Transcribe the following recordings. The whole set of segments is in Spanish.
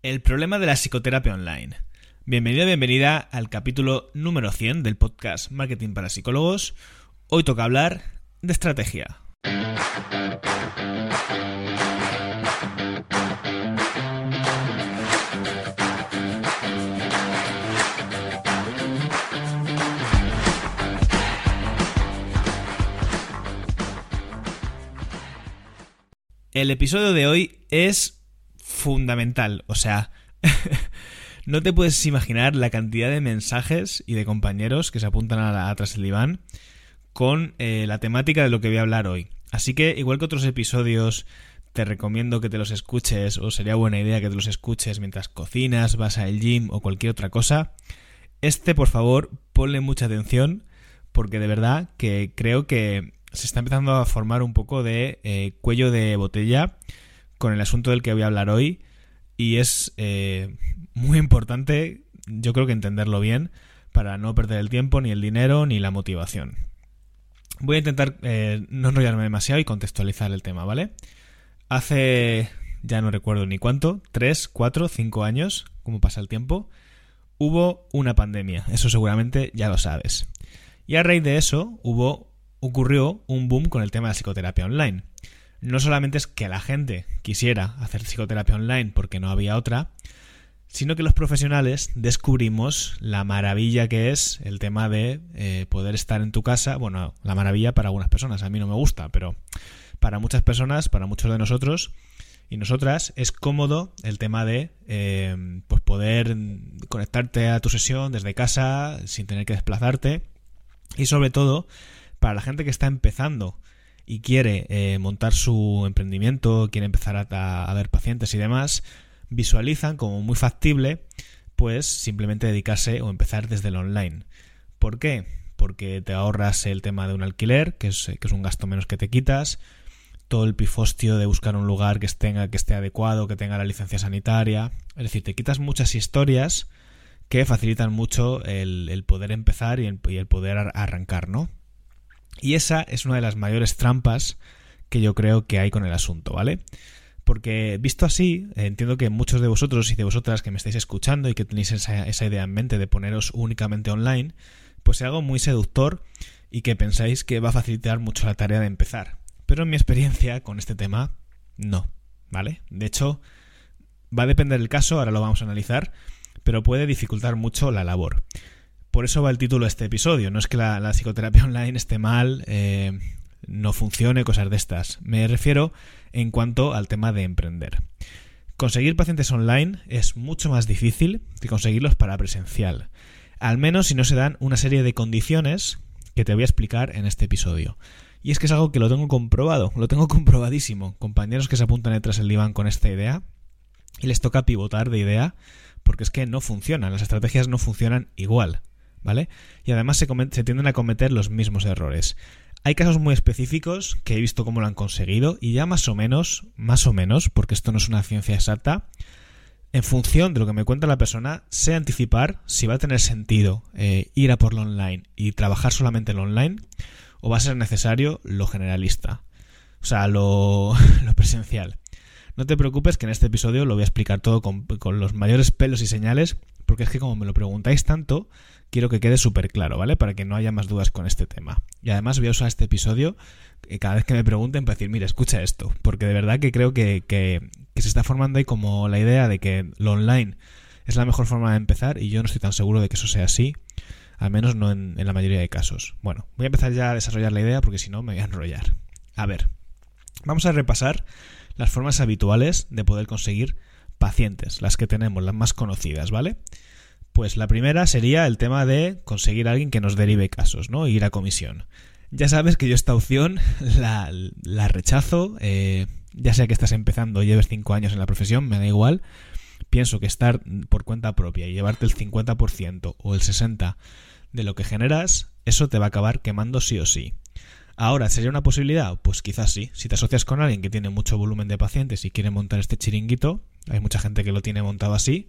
El problema de la psicoterapia online. Bienvenido, bienvenida al capítulo número 100 del podcast Marketing para Psicólogos. Hoy toca hablar de estrategia. El episodio de hoy es fundamental. O sea, no te puedes imaginar la cantidad de mensajes y de compañeros que se apuntan a, la, atrás del diván con eh, la temática de lo que voy a hablar hoy. Así que, igual que otros episodios, te recomiendo que te los escuches, o sería buena idea que te los escuches mientras cocinas, vas al gym o cualquier otra cosa. Este, por favor, ponle mucha atención, porque de verdad que creo que se está empezando a formar un poco de eh, cuello de botella con el asunto del que voy a hablar hoy y es eh, muy importante, yo creo que entenderlo bien, para no perder el tiempo, ni el dinero, ni la motivación. Voy a intentar eh, no enrollarme demasiado y contextualizar el tema, ¿vale? Hace, ya no recuerdo ni cuánto, tres, cuatro, cinco años, como pasa el tiempo, hubo una pandemia, eso seguramente ya lo sabes. Y a raíz de eso hubo, ocurrió un boom con el tema de la psicoterapia online no solamente es que la gente quisiera hacer psicoterapia online porque no había otra, sino que los profesionales descubrimos la maravilla que es el tema de eh, poder estar en tu casa. Bueno, la maravilla para algunas personas, a mí no me gusta, pero para muchas personas, para muchos de nosotros y nosotras, es cómodo el tema de eh, pues poder conectarte a tu sesión desde casa sin tener que desplazarte. Y sobre todo, para la gente que está empezando y quiere eh, montar su emprendimiento, quiere empezar a, ver pacientes y demás, visualizan como muy factible, pues simplemente dedicarse o empezar desde el online. ¿Por qué? Porque te ahorras el tema de un alquiler, que es, que es un gasto menos que te quitas, todo el pifostio de buscar un lugar que esté, que esté adecuado, que tenga la licencia sanitaria. Es decir, te quitas muchas historias que facilitan mucho el, poder empezar y el, poder arrancar, ¿no? Y esa es una de las mayores trampas que yo creo que hay con el asunto, ¿vale? Porque visto así, entiendo que muchos de vosotros y de vosotras que me estáis escuchando y que tenéis esa, idea en mente de poneros únicamente online, pues es algo muy seductor y que pensáis que va a facilitar mucho la tarea de empezar. Pero en mi experiencia con este tema, no, ¿vale? De hecho, va a depender del caso, ahora lo vamos a analizar, pero puede dificultar mucho la labor por eso va el título de este episodio. No es que la, psicoterapia online esté mal, eh, no funcione, cosas de estas. Me refiero en cuanto al tema de emprender. Conseguir pacientes online es mucho más difícil que conseguirlos para presencial. Al menos si no se dan una serie de condiciones que te voy a explicar en este episodio. Y es que es algo que lo tengo comprobado, lo tengo comprobadísimo. Compañeros que se apuntan detrás del diván con esta idea y les toca pivotar de idea porque es que no funcionan, las estrategias no funcionan igual. ¿Vale? Y además se, tienden a cometer los mismos errores. Hay casos muy específicos que he visto cómo lo han conseguido y ya más o menos, más o menos, porque esto no es una ciencia exacta, en función de lo que me cuenta la persona, sé anticipar si va a tener sentido eh, ir a por lo online y trabajar solamente en lo online o va a ser necesario lo generalista, o sea, lo, lo presencial. No te preocupes que en este episodio lo voy a explicar todo con, los mayores pelos y señales, porque es que como me lo preguntáis tanto, quiero que quede súper claro, ¿vale? Para que no haya más dudas con este tema. Y además voy a usar este episodio eh, cada vez que me pregunten para decir, mira, escucha esto, porque de verdad que creo que, que, se está formando ahí como la idea de que lo online es la mejor forma de empezar y yo no estoy tan seguro de que eso sea así, al menos no en, en la mayoría de casos. Bueno, voy a empezar ya a desarrollar la idea porque si no me voy a enrollar. A ver, vamos a repasar las formas habituales de poder conseguir pacientes, las que tenemos, las más conocidas, ¿vale? Pues la primera sería el tema de conseguir a alguien que nos derive casos, ¿no? Ir a comisión. Ya sabes que yo esta opción la, rechazo, eh, ya sea que estás empezando lleves 5 años en la profesión, me da igual. Pienso que estar por cuenta propia y llevarte el 50% o el 60% de lo que generas, eso te va a acabar quemando sí o sí. Ahora, ¿sería una posibilidad? Pues quizás sí. Si te asocias con alguien que tiene mucho volumen de pacientes y quiere montar este chiringuito, hay mucha gente que lo tiene montado así,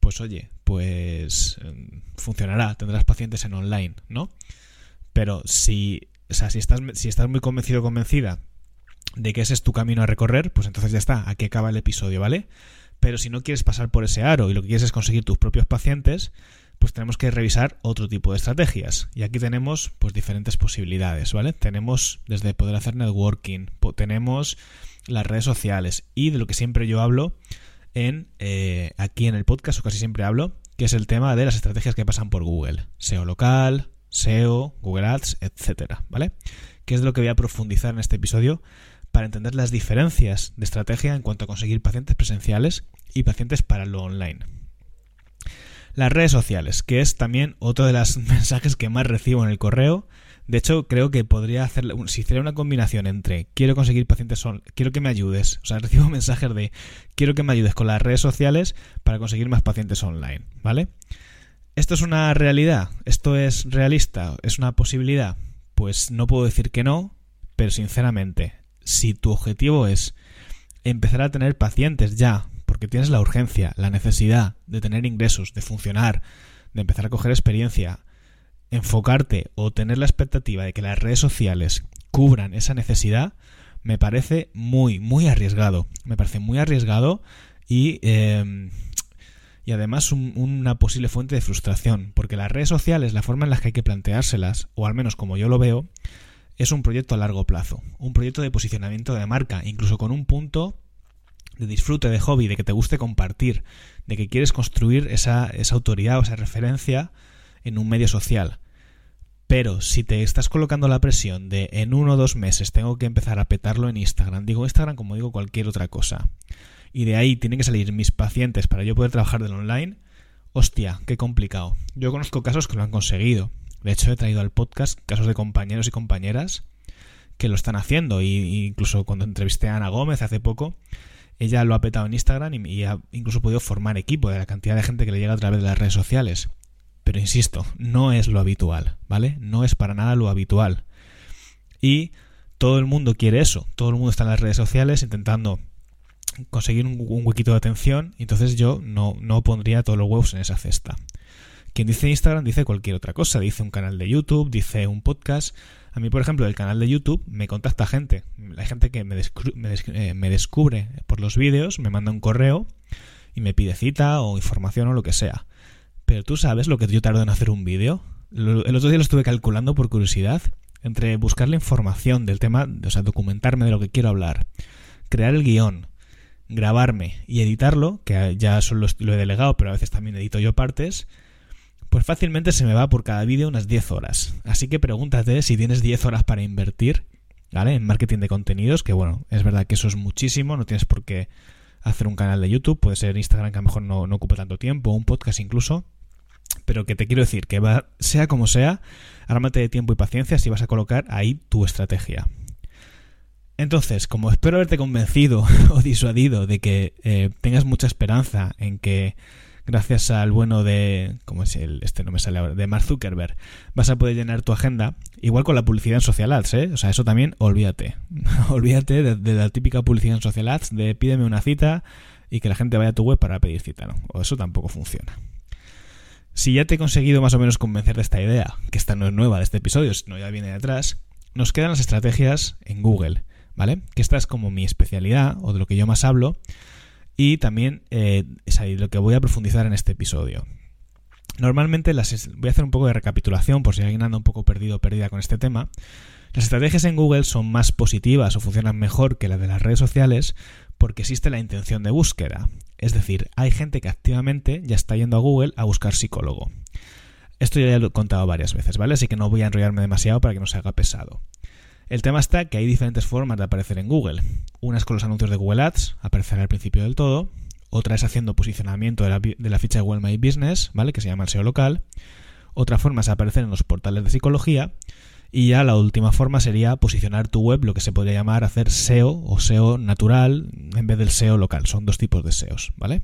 pues oye, pues em, funcionará, tendrás pacientes en online, ¿no? Pero si, o sea, si estás, si estás muy convencido o convencida de que ese es tu camino a recorrer, pues entonces ya está, aquí acaba el episodio, ¿vale? Pero si no quieres pasar por ese aro y lo que quieres es conseguir tus propios pacientes, pues tenemos que revisar otro tipo de estrategias. Y aquí tenemos pues diferentes posibilidades, ¿vale? Tenemos desde poder hacer networking, tenemos las redes sociales y de lo que siempre yo hablo en eh, aquí en el podcast o casi siempre hablo, que es el tema de las estrategias que pasan por Google, SEO local, SEO, Google Ads, etcétera, ¿vale? Que es de lo que voy a profundizar en este episodio para entender las diferencias de estrategia en cuanto a conseguir pacientes presenciales y pacientes para lo online. Las redes sociales, que es también otro de los mensajes que más recibo en el correo. De hecho, creo que podría hacer, si hiciera una combinación entre quiero conseguir pacientes, son, quiero que me ayudes, o sea, recibo mensajes de quiero que me ayudes con las redes sociales para conseguir más pacientes online, ¿vale? ¿Esto es una realidad? ¿Esto es realista? ¿Es una posibilidad? Pues no puedo decir que no, pero sinceramente, si tu objetivo es empezar a tener pacientes ya porque tienes la urgencia, la necesidad de tener ingresos, de funcionar, de empezar a coger experiencia, enfocarte o tener la expectativa de que las redes sociales cubran esa necesidad, me parece muy, muy arriesgado. Me parece muy arriesgado y, em, y además una posible fuente de frustración, porque las redes sociales, la forma en la que hay que planteárselas, o al menos como yo lo veo, es un proyecto a largo plazo, un proyecto de posicionamiento de marca, incluso con un punto de disfrute, de hobby, de que te guste compartir, de que quieres construir esa, esa autoridad o esa referencia en un medio social. Pero si te estás colocando la presión de en uno o dos meses tengo que empezar a petarlo en Instagram, digo Instagram como digo cualquier otra cosa, y de ahí tienen que salir mis pacientes para yo poder trabajar del online, hostia, qué complicado. Yo conozco casos que lo han conseguido. De hecho, he traído al podcast casos de compañeros y compañeras que lo están haciendo. Y, incluso cuando entrevisté a Ana Gómez hace poco, ella lo ha petado en Instagram y, ha incluso podido formar equipo de la cantidad de gente que le llega a través de las redes sociales. Pero insisto, no es lo habitual, ¿vale? No es para nada lo habitual. Y todo el mundo quiere eso. Todo el mundo está en las redes sociales intentando conseguir un, huequito de atención. Entonces yo no, no pondría todos los huevos en esa cesta. Quien dice Instagram dice cualquier otra cosa. Dice un canal de YouTube, dice un podcast. A mí, por ejemplo, del canal de YouTube me contacta gente. Hay gente que me, eh, me, descubre por los vídeos, me manda un correo y me pide cita o información o lo que sea. Pero tú sabes lo que yo tardo en hacer un vídeo. El otro día lo estuve calculando por curiosidad. Entre buscar la información del tema, o sea, documentarme de lo que quiero hablar, crear el guion, grabarme y editarlo, que ya solo lo he delegado, pero a veces también edito yo partes, pues fácilmente se me va por cada vídeo unas 10 horas. Así que pregúntate si tienes 10 horas para invertir, ¿vale? En marketing de contenidos, que bueno, es verdad que eso es muchísimo, no tienes por qué hacer un canal de YouTube, puede ser Instagram que a lo mejor no, no ocupe tanto tiempo, un podcast incluso. Pero que te quiero decir que va, sea como sea, ármate de tiempo y paciencia si vas a colocar ahí tu estrategia. Entonces, como espero haberte convencido o disuadido de que eh, tengas mucha esperanza en que gracias al bueno de, ¿cómo es el? Este no me sale ahora, de Mark Zuckerberg, vas a poder llenar tu agenda, igual con la publicidad en social ads, ¿eh? O sea, eso también, olvídate. olvídate de, la típica publicidad en social ads de pídeme una cita y que la gente vaya a tu web para pedir cita, ¿no? O eso tampoco funciona. Si ya te he conseguido más o menos convencer de esta idea, que esta no es nueva de este episodio, sino ya viene de atrás, nos quedan las estrategias en Google, ¿vale? Que esta es como mi especialidad o de lo que yo más hablo y también eh, es ahí lo que voy a profundizar en este episodio. Normalmente las, voy a hacer un poco de recapitulación por si alguien anda un poco perdido o perdida con este tema. Las estrategias en Google son más positivas o funcionan mejor que las de las redes sociales porque existe la intención de búsqueda. Es decir, hay gente que activamente ya está yendo a Google a buscar psicólogo. Esto ya lo he contado varias veces, ¿vale? Así que no voy a enrollarme demasiado para que no se haga pesado. El tema está que hay diferentes formas de aparecer en Google. Una es con los anuncios de Google Ads, aparecer al principio del todo. Otra es haciendo posicionamiento de la, ficha de Google My Business, ¿vale? Que se llama el SEO local. Otra forma es aparecer en los portales de psicología. Y ya la última forma sería posicionar tu web, lo que se podría llamar hacer SEO o SEO natural en vez del SEO local. Son dos tipos de SEOs, ¿vale?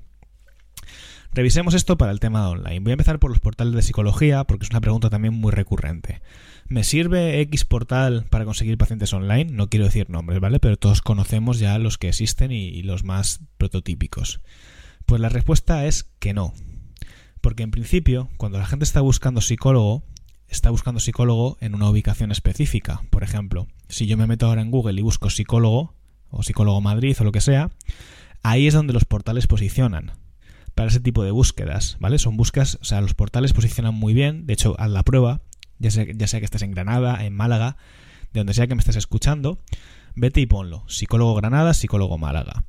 Revisemos esto para el tema de online. Voy a empezar por los portales de psicología porque es una pregunta también muy recurrente. ¿Me sirve X portal para conseguir pacientes online? No quiero decir nombres, ¿vale? Pero todos conocemos ya los que existen y, los más prototípicos. Pues la respuesta es que no. Porque en principio, cuando la gente está buscando psicólogo, está buscando psicólogo en una ubicación específica. Por ejemplo, si yo me meto ahora en Google y busco psicólogo, o psicólogo Madrid o lo que sea, ahí es donde los portales posicionan para ese tipo de búsquedas, ¿vale? Son búsquedas, o sea, los portales posicionan muy bien, de hecho, haz la prueba, ya sea, que estés en Granada, en Málaga, de donde sea que me estés escuchando, vete y ponlo, psicólogo Granada, psicólogo Málaga.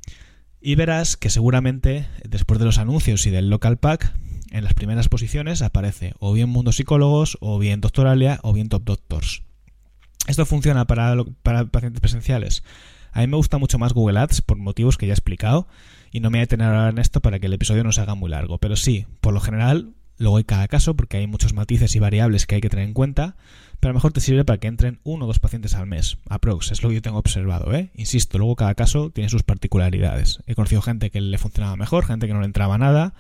Y verás que seguramente después de los anuncios y del local pack, en las primeras posiciones aparece o bien Mundo Psicólogos, o bien Doctoralia, o bien Top Doctors. Esto funciona para, para pacientes presenciales. A mí me gusta mucho más Google Ads por motivos que ya he explicado y no me voy a detener ahora en esto para que el episodio no se haga muy largo. Pero sí, por lo general, luego hay cada caso porque hay muchos matices y variables que hay que tener en cuenta, pero a lo mejor te sirve para que entren uno o dos pacientes al mes. Aprox, es lo que yo tengo observado, ¿eh? Insisto, luego cada caso tiene sus particularidades. He conocido gente que le funcionaba mejor, gente que no le entraba nada.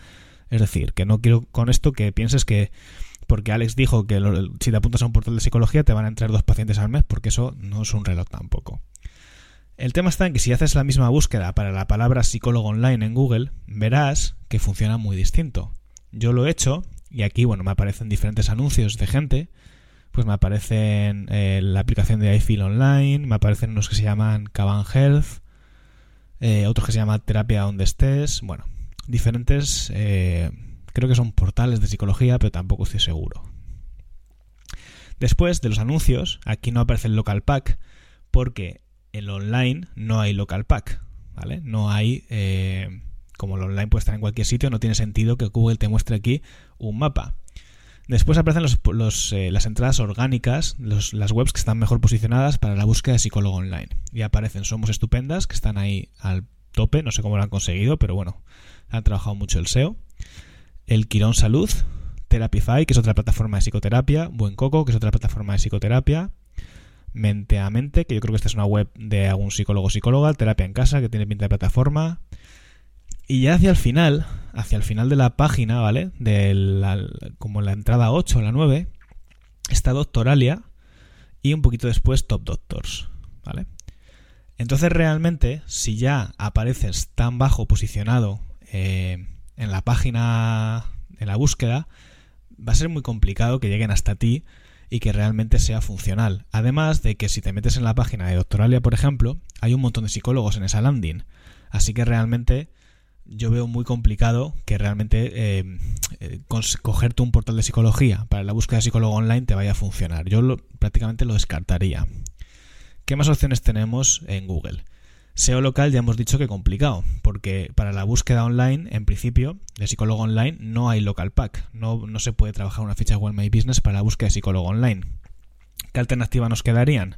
Es decir, que no quiero con esto que pienses que porque Alex dijo que si te apuntas a un portal de psicología te van a entrar dos pacientes al mes, porque eso no es un reloj tampoco. El tema está en que si haces la misma búsqueda para la palabra psicólogo online en Google, verás que funciona muy distinto. Yo lo he hecho y aquí, bueno, me aparecen diferentes anuncios de gente pues me aparecen eh, la aplicación de iFeel Online, me aparecen unos que se llaman Caban Health, eh, otros que se llaman Terapia Donde Estés, bueno, diferentes, eh, creo que son portales de psicología, pero tampoco estoy seguro. Después de los anuncios, aquí no aparece el local pack, porque en online no hay local pack, ¿vale? No hay, como el online puede estar en cualquier sitio, no tiene sentido que Google te muestre aquí un mapa. Después aparecen eh, las entradas orgánicas, las webs que están mejor posicionadas para la búsqueda de psicólogo online. Y aparecen Somos Estupendas, que están ahí al tope, no sé cómo lo han conseguido, pero bueno, han trabajado mucho el SEO. El Quirón Salud, Therapify, que es otra plataforma de psicoterapia, Buen Coco, que es otra plataforma de psicoterapia, Mente a Mente, que yo creo que esta es una web de algún psicólogo o psicóloga, Terapia en Casa, que tiene pinta de plataforma, y ya hacia el final, hacia el final de la página, ¿vale? De la, como la entrada 8 o la 9, está Doctoralia y un poquito después Top Doctors, ¿vale? Entonces realmente, si ya apareces tan bajo posicionado eh, en la página, en la búsqueda, va a ser muy complicado que lleguen hasta ti y que realmente sea funcional. Además de que si te metes en la página de Doctoralia, por ejemplo, hay un montón de psicólogos en esa landing. Así que realmente yo veo muy complicado que realmente eh, eh, cogerte un portal de psicología para la búsqueda de psicólogo online te vaya a funcionar. Yo prácticamente lo descartaría. ¿Qué más opciones tenemos en Google? SEO local ya hemos dicho que complicado, porque para la búsqueda online, en principio, de psicólogo online, no hay local pack. No, no se puede trabajar una ficha Google My Business para la búsqueda de psicólogo online. ¿Qué alternativa nos quedarían?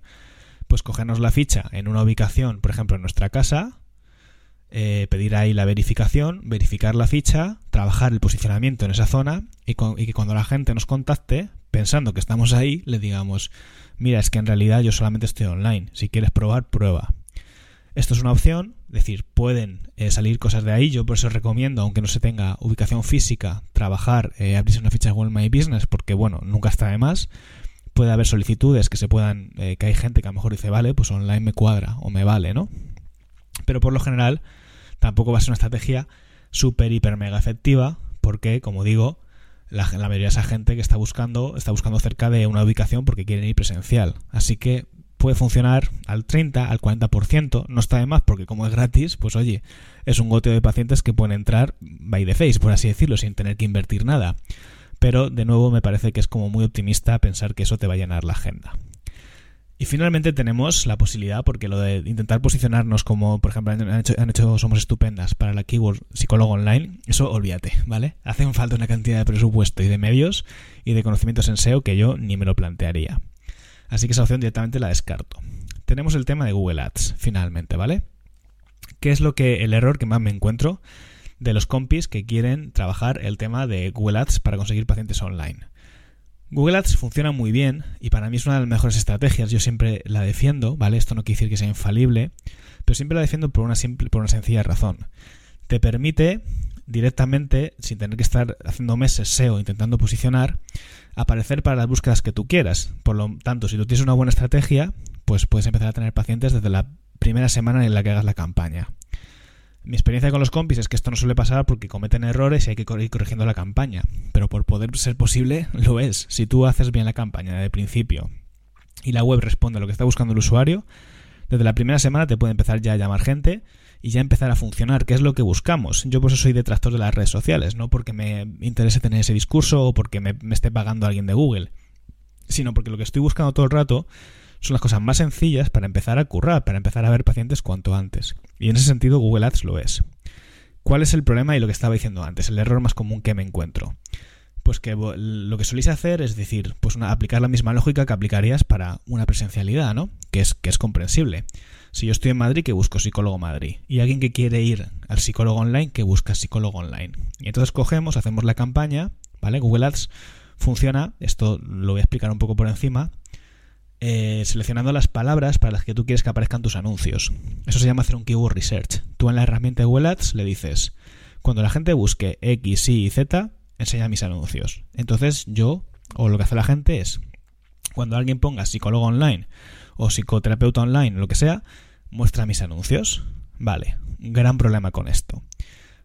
Pues cogernos la ficha en una ubicación, por ejemplo, en nuestra casa, eh, pedir ahí la verificación, verificar la ficha, trabajar el posicionamiento en esa zona y, que cuando la gente nos contacte, pensando que estamos ahí, le digamos, mira, es que en realidad yo solamente estoy online, si quieres probar, prueba. Esto es una opción, es decir, pueden eh, salir cosas de ahí, yo por eso recomiendo, aunque no se tenga ubicación física, trabajar, eh, abrirse una ficha de Google My Business, porque bueno, nunca está de más. Puede haber solicitudes que se puedan, que hay gente que a lo mejor dice, vale, pues online me cuadra o me vale, ¿no? Pero por lo general, tampoco va a ser una estrategia súper, hiper, mega efectiva, porque, como digo, la, mayoría de esa gente que está buscando, está buscando cerca de una ubicación porque quieren ir presencial. Así que puede funcionar al 30, al 40%, no está de más porque como es gratis, pues oye, es un goteo de pacientes que pueden entrar by the face, por así decirlo, sin tener que invertir nada. Pero de nuevo me parece que es como muy optimista pensar que eso te va a llenar la agenda. Y finalmente tenemos la posibilidad, porque lo de intentar posicionarnos como, por ejemplo, han hecho, Somos Estupendas para la keyword psicólogo online, eso olvídate, ¿vale? Hace falta una cantidad de presupuesto y de medios y de conocimientos en SEO que yo ni me lo plantearía. Así que esa opción directamente la descarto. Tenemos el tema de Google Ads, finalmente, ¿vale? ¿Qué es lo que el error que más me encuentro de los compis que quieren trabajar el tema de Google Ads para conseguir pacientes online? Google Ads funciona muy bien y para mí es una de las mejores estrategias. Yo siempre la defiendo, ¿vale? Esto no quiere decir que sea infalible, pero siempre la defiendo por una, simple, por una sencilla razón. Te permite directamente, sin tener que estar haciendo meses SEO intentando posicionar, aparecer para las búsquedas que tú quieras. Por lo tanto, si tú tienes una buena estrategia, pues puedes empezar a tener pacientes desde la primera semana en la que hagas la campaña. Mi experiencia con los compis es que esto no suele pasar porque cometen errores y hay que ir corrigiendo la campaña. Pero por poder ser posible, lo es. Si tú haces bien la campaña de principio y la web responde a lo que está buscando el usuario, desde la primera semana te puede empezar ya a llamar gente y ya empezar a funcionar, que es lo que buscamos. Yo por eso soy detractor de las redes sociales, no porque me interese tener ese discurso o porque me, me esté pagando alguien de Google, sino porque lo que estoy buscando todo el rato son las cosas más sencillas para empezar a currar, para empezar a ver pacientes cuanto antes. Y en ese sentido Google Ads lo es. ¿Cuál es el problema y lo que estaba diciendo antes? El error más común que me encuentro. Pues que lo que soléis hacer es decir, pues aplicar la misma lógica que aplicarías para una presencialidad, ¿no? Que es, que es comprensible. Si yo estoy en Madrid, que busco psicólogo Madrid. Y alguien que quiere ir al psicólogo online, que busca psicólogo online. Y entonces cogemos, hacemos la campaña, ¿vale? Google Ads funciona, esto lo voy a explicar un poco por encima, eh, seleccionando las palabras para las que tú quieres que aparezcan tus anuncios. Eso se llama hacer un keyword research. Tú en la herramienta Google Ads le dices, cuando la gente busque X, Y y Z, enseña mis anuncios. Entonces yo, o lo que hace la gente es, cuando alguien ponga psicólogo online o psicoterapeuta online, lo que sea, muestra mis anuncios. Vale, gran problema con esto.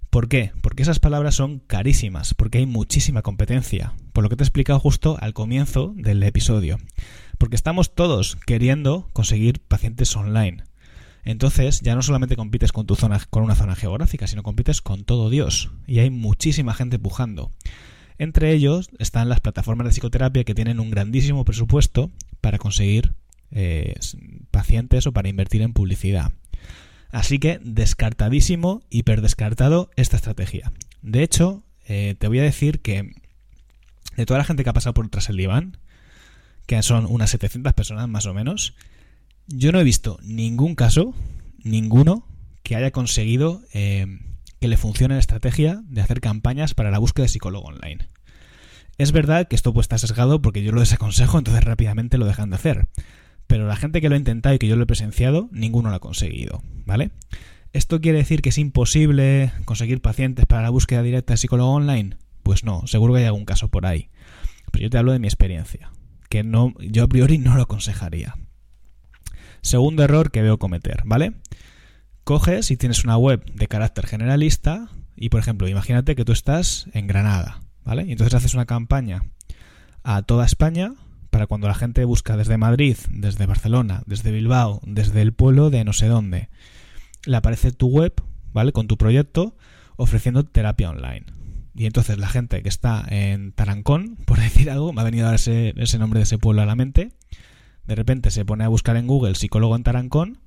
¿Por qué? Porque esas palabras son carísimas, porque hay muchísima competencia, por lo que te he explicado justo al comienzo del episodio. Porque estamos todos queriendo conseguir pacientes online. Entonces ya no solamente compites con tu zona, con una zona geográfica, sino compites con todo Dios. Y hay muchísima gente pujando. Entre ellos están las plataformas de psicoterapia que tienen un grandísimo presupuesto para conseguir eh, pacientes o para invertir en publicidad. Así que descartadísimo, hiperdescartado esta estrategia. De hecho, eh, te voy a decir que de toda la gente que ha pasado por tras el diván, que son unas 700 personas más o menos, yo no he visto ningún caso, ninguno, que haya conseguido eh, que le funcione la estrategia de hacer campañas para la búsqueda de psicólogo online. Es verdad que esto puede estar sesgado porque yo lo desaconsejo, entonces rápidamente lo dejan de hacer. Pero la gente que lo ha intentado y que yo lo he presenciado, ninguno lo ha conseguido, ¿vale? ¿Esto quiere decir que es imposible conseguir pacientes para la búsqueda directa de psicólogo online? Pues no, seguro que hay algún caso por ahí. Pero yo te hablo de mi experiencia, que no, yo a priori no lo aconsejaría. Segundo error que veo cometer, ¿vale? Coges y tienes una web de carácter generalista y, por ejemplo, imagínate que tú estás en Granada, ¿vale? Y entonces haces una campaña a toda España para cuando la gente busca desde Madrid, desde Barcelona, desde Bilbao, desde el pueblo de no sé dónde, le aparece tu web, ¿vale? Con tu proyecto ofreciendo terapia online. Y entonces la gente que está en Tarancón, por decir algo, me ha venido a ese, ese nombre de ese pueblo a la mente, de repente se pone a buscar en Google psicólogo en Tarancón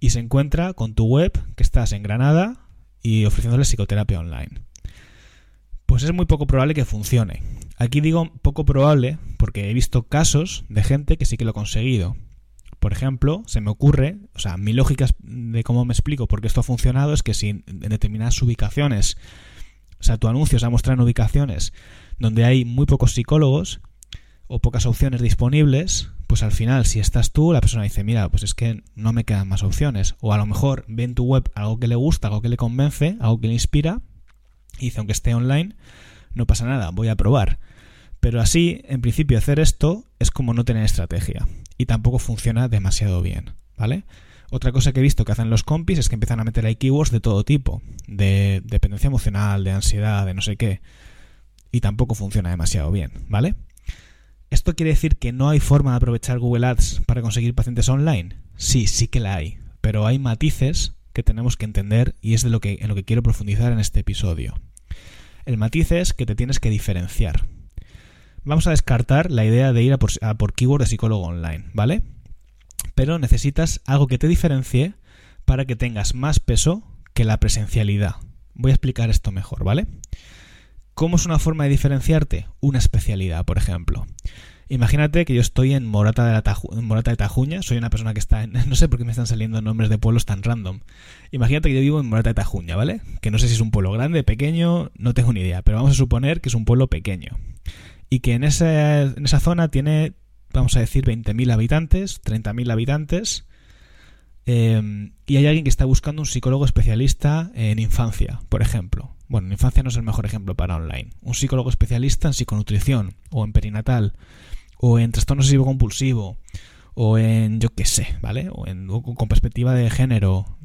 y se encuentra con tu web que estás en Granada y ofreciéndole psicoterapia online. Pues es muy poco probable que funcione. Aquí digo poco probable porque he visto casos de gente que sí que lo ha conseguido. Por ejemplo, se me ocurre, o sea, mi lógica de cómo me explico por qué esto ha funcionado es que si en determinadas ubicaciones, o sea, tu anuncio se ha mostrado en ubicaciones donde hay muy pocos psicólogos o pocas opciones disponibles, pues al final, si estás tú, la persona dice, mira, pues es que no me quedan más opciones. O a lo mejor ve en tu web algo que le gusta, algo que le convence, algo que le inspira, y dice, aunque esté online, no pasa nada, voy a probar. Pero así, en principio, hacer esto es como no tener estrategia. Y tampoco funciona demasiado bien, ¿vale? Otra cosa que he visto que hacen los compis es que empiezan a meter ahí keywords de todo tipo. De dependencia emocional, de ansiedad, de no sé qué. Y tampoco funciona demasiado bien, ¿vale? ¿Esto quiere decir que no hay forma de aprovechar Google Ads para conseguir pacientes online? Sí, sí que la hay. Pero hay matices que tenemos que entender y es de lo que, en lo que quiero profundizar en este episodio. El matiz es que te tienes que diferenciar vamos a descartar la idea de ir a por, keyword de psicólogo online, ¿vale? Pero necesitas algo que te diferencie para que tengas más peso que la presencialidad. Voy a explicar esto mejor, ¿vale? ¿Cómo es una forma de diferenciarte? Una especialidad, por ejemplo. Imagínate que yo estoy en Morata de, Tajuña, soy una persona que está en... No sé por qué me están saliendo nombres de pueblos tan random. Imagínate que yo vivo en Morata de Tajuña, ¿vale? Que no sé si es un pueblo grande, pequeño, no tengo ni idea, pero vamos a suponer que es un pueblo pequeño y que en, en esa zona tiene, vamos a decir, 20.000 habitantes, 30.000 habitantes, em, y hay alguien que está buscando un psicólogo especialista en infancia, por ejemplo. Bueno, en infancia no es el mejor ejemplo para online. Un psicólogo especialista en psiconutrición, o en perinatal, o en trastorno obsesivo compulsivo, o en yo qué sé, ¿vale? O, en, con perspectiva de género,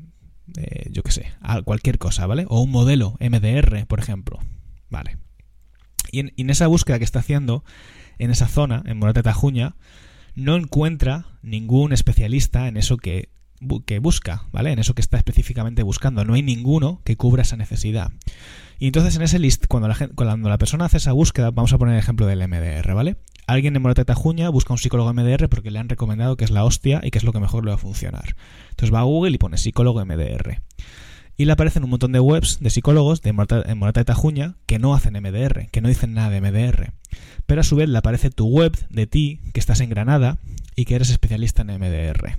yo qué sé, cualquier cosa, ¿vale? O un modelo MDR, por ejemplo, ¿vale? Y en, esa búsqueda que está haciendo, en esa zona, en Morata Tajuña, no encuentra ningún especialista en eso que que busca, ¿vale? En eso que está específicamente buscando. No hay ninguno que cubra esa necesidad. Y entonces en ese list, cuando la, cuando la persona hace esa búsqueda, vamos a poner el ejemplo del MDR, ¿vale? Alguien en Morata Tajuña busca un psicólogo MDR porque le han recomendado que es la hostia y que es lo que mejor le va a funcionar. Entonces va a Google y pone psicólogo MDR. Y le aparecen un montón de webs de psicólogos de Morata, en Morata de Tajuña que no hacen MDR, que no dicen nada de MDR. Pero a su vez le aparece tu web de ti, que estás en Granada y que eres especialista en MDR.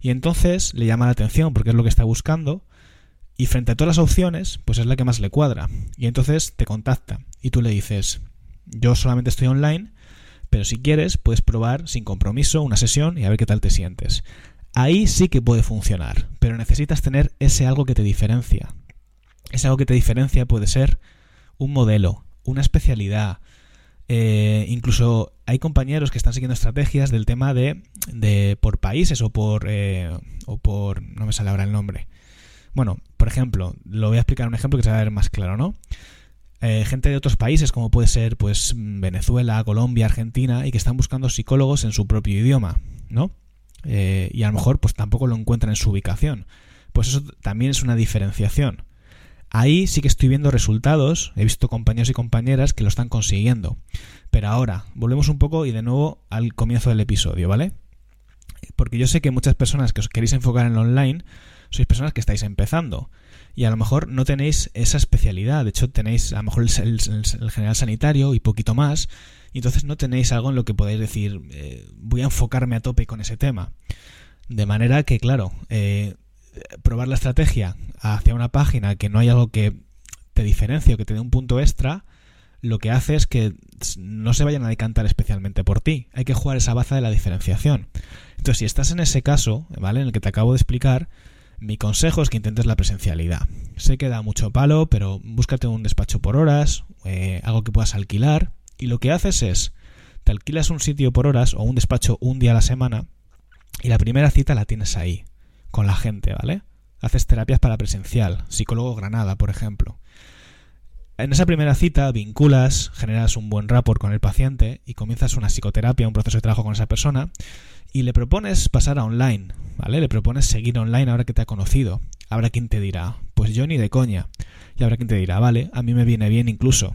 Y entonces le llama la atención porque es lo que está buscando y frente a todas las opciones, pues es la que más le cuadra. Y entonces te contacta y tú le dices, yo solamente estoy online, pero si quieres puedes probar sin compromiso una sesión y a ver qué tal te sientes. Ahí sí que puede funcionar, pero necesitas tener ese algo que te diferencia. Ese algo que te diferencia puede ser un modelo, una especialidad. Eh, incluso hay compañeros que están siguiendo estrategias del tema de, por países o por, eh, o por... no me sale ahora el nombre bueno, por ejemplo, lo voy a explicar un ejemplo que se va a ver más claro, ¿no? Eh, gente de otros países, como puede ser pues Venezuela, Colombia, Argentina, y que están buscando psicólogos en su propio idioma, ¿no? Eh, y a lo mejor pues tampoco lo encuentran en su ubicación. Pues eso también es una diferenciación. Ahí sí que estoy viendo resultados, he visto compañeros y compañeras que lo están consiguiendo. Pero ahora, volvemos un poco y de nuevo al comienzo del episodio, ¿vale? Porque yo sé que muchas personas que os queréis enfocar en lo online, sois personas que estáis empezando y a lo mejor no tenéis esa especialidad, de hecho tenéis a lo mejor el, general sanitario y poquito más, y entonces no tenéis algo en lo que podáis decir, eh, voy a enfocarme a tope con ese tema. De manera que, claro, eh, probar la estrategia hacia una página que no hay algo que te diferencie o que te dé un punto extra, lo que hace es que no se vayan a decantar especialmente por ti. Hay que jugar esa baza de la diferenciación. Entonces, si estás en ese caso, ¿vale? En el que te acabo de explicar, mi consejo es que intentes la presencialidad. Sé que da mucho palo, pero búscate un despacho por horas, eh, algo que puedas alquilar, y lo que haces es, te alquilas un sitio por horas o un despacho un día a la semana, y la primera cita la tienes ahí, con la gente, ¿vale? Haces terapias para presencial, psicólogo Granada, por ejemplo. En esa primera cita vinculas, generas un buen rapport con el paciente y comienzas una psicoterapia, un proceso de trabajo con esa persona y le propones pasar a online, ¿vale? Le propones seguir online ahora que te ha conocido. Habrá quien te dirá, pues yo ni de coña. Y habrá quien te dirá, vale, a mí me viene bien incluso.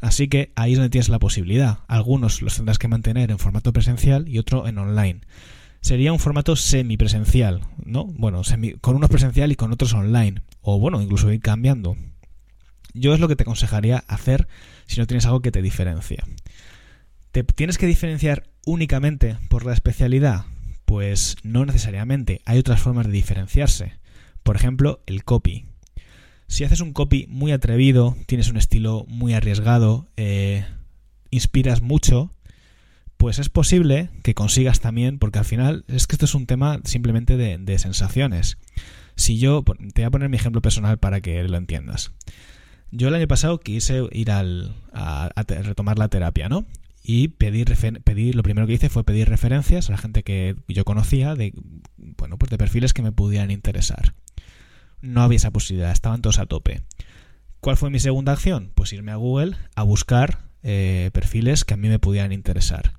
Así que ahí es donde tienes la posibilidad. Algunos los tendrás que mantener en formato presencial y otro en online. Sería un formato semipresencial, ¿no? Bueno, con unos presencial y con otros online. O bueno, incluso ir cambiando. Yo es lo que te aconsejaría hacer si no tienes algo que te diferencia. ¿Te tienes que diferenciar únicamente por la especialidad? Pues no necesariamente, hay otras formas de diferenciarse. Por ejemplo, el copy. Si haces un copy muy atrevido, tienes un estilo muy arriesgado, eh, inspiras mucho, pues es posible que consigas también, porque al final es que esto es un tema simplemente de, sensaciones. Si yo, te voy a poner mi ejemplo personal para que lo entiendas. Yo el año pasado quise ir al, a retomar la terapia, ¿no? y pedir, pedir lo primero que hice fue pedir referencias a la gente que yo conocía de bueno pues de perfiles que me pudieran interesar no había esa posibilidad estaban todos a tope. ¿cuál fue mi segunda acción? pues irme a Google a buscar eh, perfiles que a mí me pudieran interesar.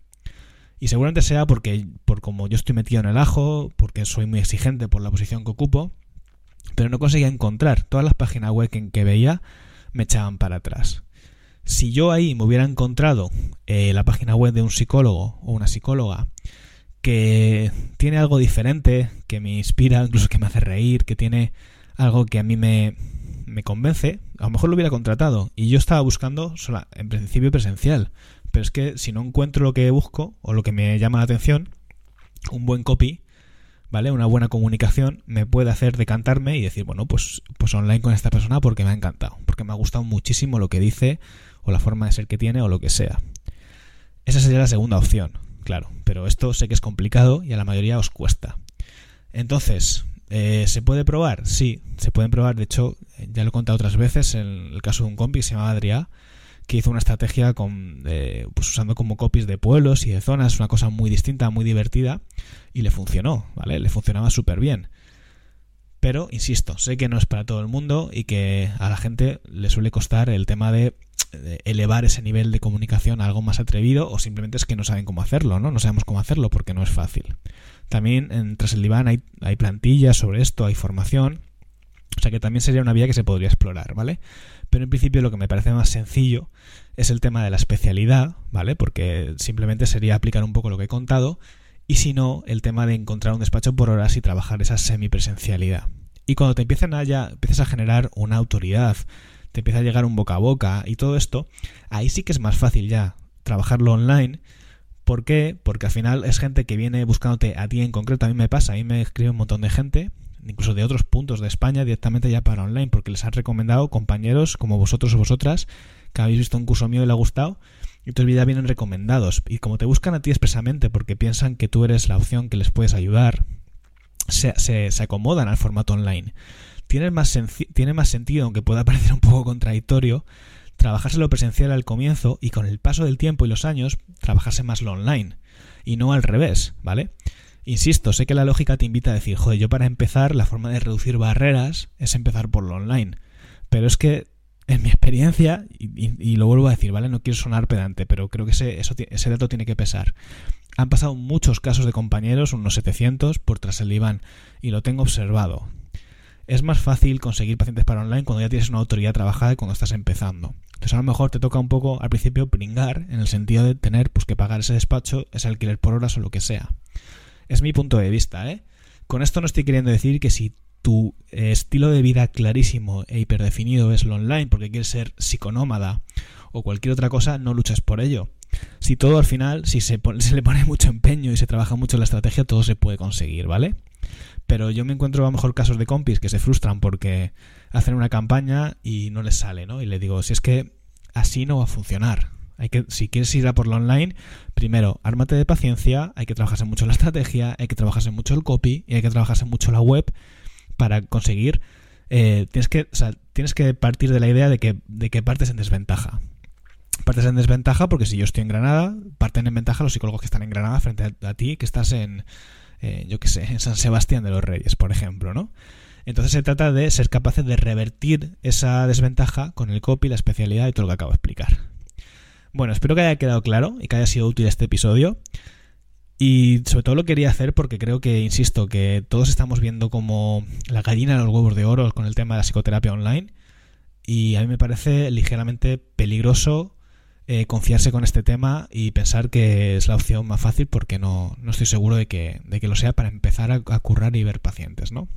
Y seguramente sea porque por como yo estoy metido en el ajo porque soy muy exigente por la posición que ocupo pero no conseguía encontrar. Todas las páginas web que, que veía me echaban para atrás. Si yo ahí me hubiera encontrado eh, la página web de un psicólogo o una psicóloga que tiene algo diferente, que me inspira, incluso que me hace reír, que tiene algo que a mí me, me convence, a lo mejor lo hubiera contratado. Y yo estaba buscando, sola, en principio presencial. Pero es que si no encuentro lo que busco o lo que me llama la atención, un buen copy, ¿vale? Una buena comunicación me puede hacer decantarme y decir, bueno, pues, pues online con esta persona porque me ha encantado, porque me ha gustado muchísimo lo que dice o la forma de ser que tiene o lo que sea. Esa sería la segunda opción, claro, pero esto sé que es complicado y a la mayoría os cuesta. Entonces, eh, ¿se puede probar? Sí, se pueden probar. De hecho, ya lo he contado otras veces en el caso de un compi que se llama Adrià, que hizo una estrategia con, pues usando como copies de pueblos y de zonas, una cosa muy distinta, muy divertida, y le funcionó, ¿vale? Le funcionaba súper bien. Pero, insisto, sé que no es para todo el mundo y que a la gente le suele costar el tema de elevar ese nivel de comunicación a algo más atrevido o simplemente es que no saben cómo hacerlo, ¿no? No sabemos cómo hacerlo porque no es fácil. También en Tras el Diván hay, hay plantillas sobre esto, hay formación. O sea que también sería una vía que se podría explorar, ¿vale? Pero en principio lo que me parece más sencillo es el tema de la especialidad, ¿vale? Porque simplemente sería aplicar un poco lo que he contado y si no, el tema de encontrar un despacho por horas y trabajar esa semipresencialidad. Y cuando te empiezan a ya, empiezas a generar una autoridad, te empieza a llegar un boca a boca y todo esto, ahí sí que es más fácil ya trabajarlo online. ¿Por qué? Porque al final es gente que viene buscándote a ti en concreto. A mí me pasa, a mí me escribe un montón de gente, incluso de otros puntos de España, directamente ya para online, porque les han recomendado compañeros como vosotros o vosotras que habéis visto un curso mío y le ha gustado y tus ya vienen recomendados. Y como te buscan a ti expresamente porque piensan que tú eres la opción que les puedes ayudar, se, se, acomodan al formato online. Más, tiene más sentido, aunque pueda parecer un poco contradictorio, trabajarse lo presencial al comienzo y con el paso del tiempo y los años trabajarse más lo online. Y no al revés, ¿vale? Insisto, sé que la lógica te invita a decir, joder, yo para empezar la forma de reducir barreras es empezar por lo online. Pero es que en mi experiencia, y, lo vuelvo a decir, ¿vale? No quiero sonar pedante, pero creo que ese, eso, ese dato tiene que pesar. Han pasado muchos casos de compañeros, unos 700, por tras el diván, y lo tengo observado. Es más fácil conseguir pacientes para online cuando ya tienes una autoridad trabajada y cuando estás empezando. Entonces a lo mejor te toca un poco al principio pringar, en el sentido de tener pues, que pagar ese despacho, ese alquiler por horas o lo que sea. Es mi punto de vista, ¿eh? Con esto no estoy queriendo decir que si tu eh, estilo de vida clarísimo e hiperdefinido es lo online porque quieres ser psiconómada o cualquier otra cosa, no luches por ello. Si todo al final, si se, se le pone mucho empeño y se trabaja mucho la estrategia, todo se puede conseguir, ¿vale? Pero yo me encuentro a lo mejor casos de compis que se frustran porque hacen una campaña y no les sale, ¿no? Y le digo, si es que así no va a funcionar. Hay que, si quieres ir a por lo online, primero, ármate de paciencia, hay que trabajarse mucho la estrategia, hay que trabajarse mucho el copy y hay que trabajarse mucho la web para conseguir, eh, tienes, que, tienes que partir de la idea de que, de que partes en desventaja. Partes en desventaja porque si yo estoy en Granada, parten en ventaja los psicólogos que están en Granada frente a, ti que estás en, eh, yo qué sé, en San Sebastián de los Reyes, por ejemplo, ¿no? Entonces se trata de ser capaces de revertir esa desventaja con el copy, la especialidad y todo lo que acabo de explicar. Bueno, espero que haya quedado claro y que haya sido útil este episodio. Y sobre todo lo quería hacer porque creo que, insisto, que todos estamos viendo como la gallina de los huevos de oro con el tema de la psicoterapia online. Y a mí me parece ligeramente peligroso eh, confiarse con este tema y pensar que es la opción más fácil porque no, no estoy seguro de que, de que, lo sea para empezar a, a, currar y ver pacientes, ¿no?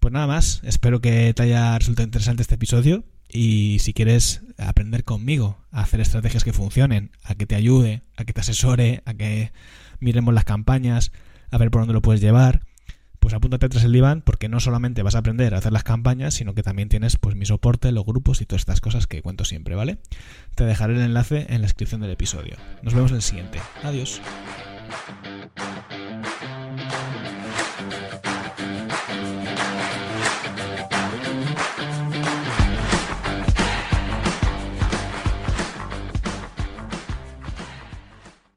Pues nada más, espero que te haya resultado interesante este episodio y si quieres aprender conmigo a hacer estrategias que funcionen, a que te ayude, a que te asesore, a que miremos las campañas, a ver por dónde lo puedes llevar, pues apúntate tras el diván porque no solamente vas a aprender a hacer las campañas, sino que también tienes pues mi soporte, los grupos y todas estas cosas que cuento siempre, ¿vale? Te dejaré el enlace en la descripción del episodio. Nos vemos en el siguiente. Adiós.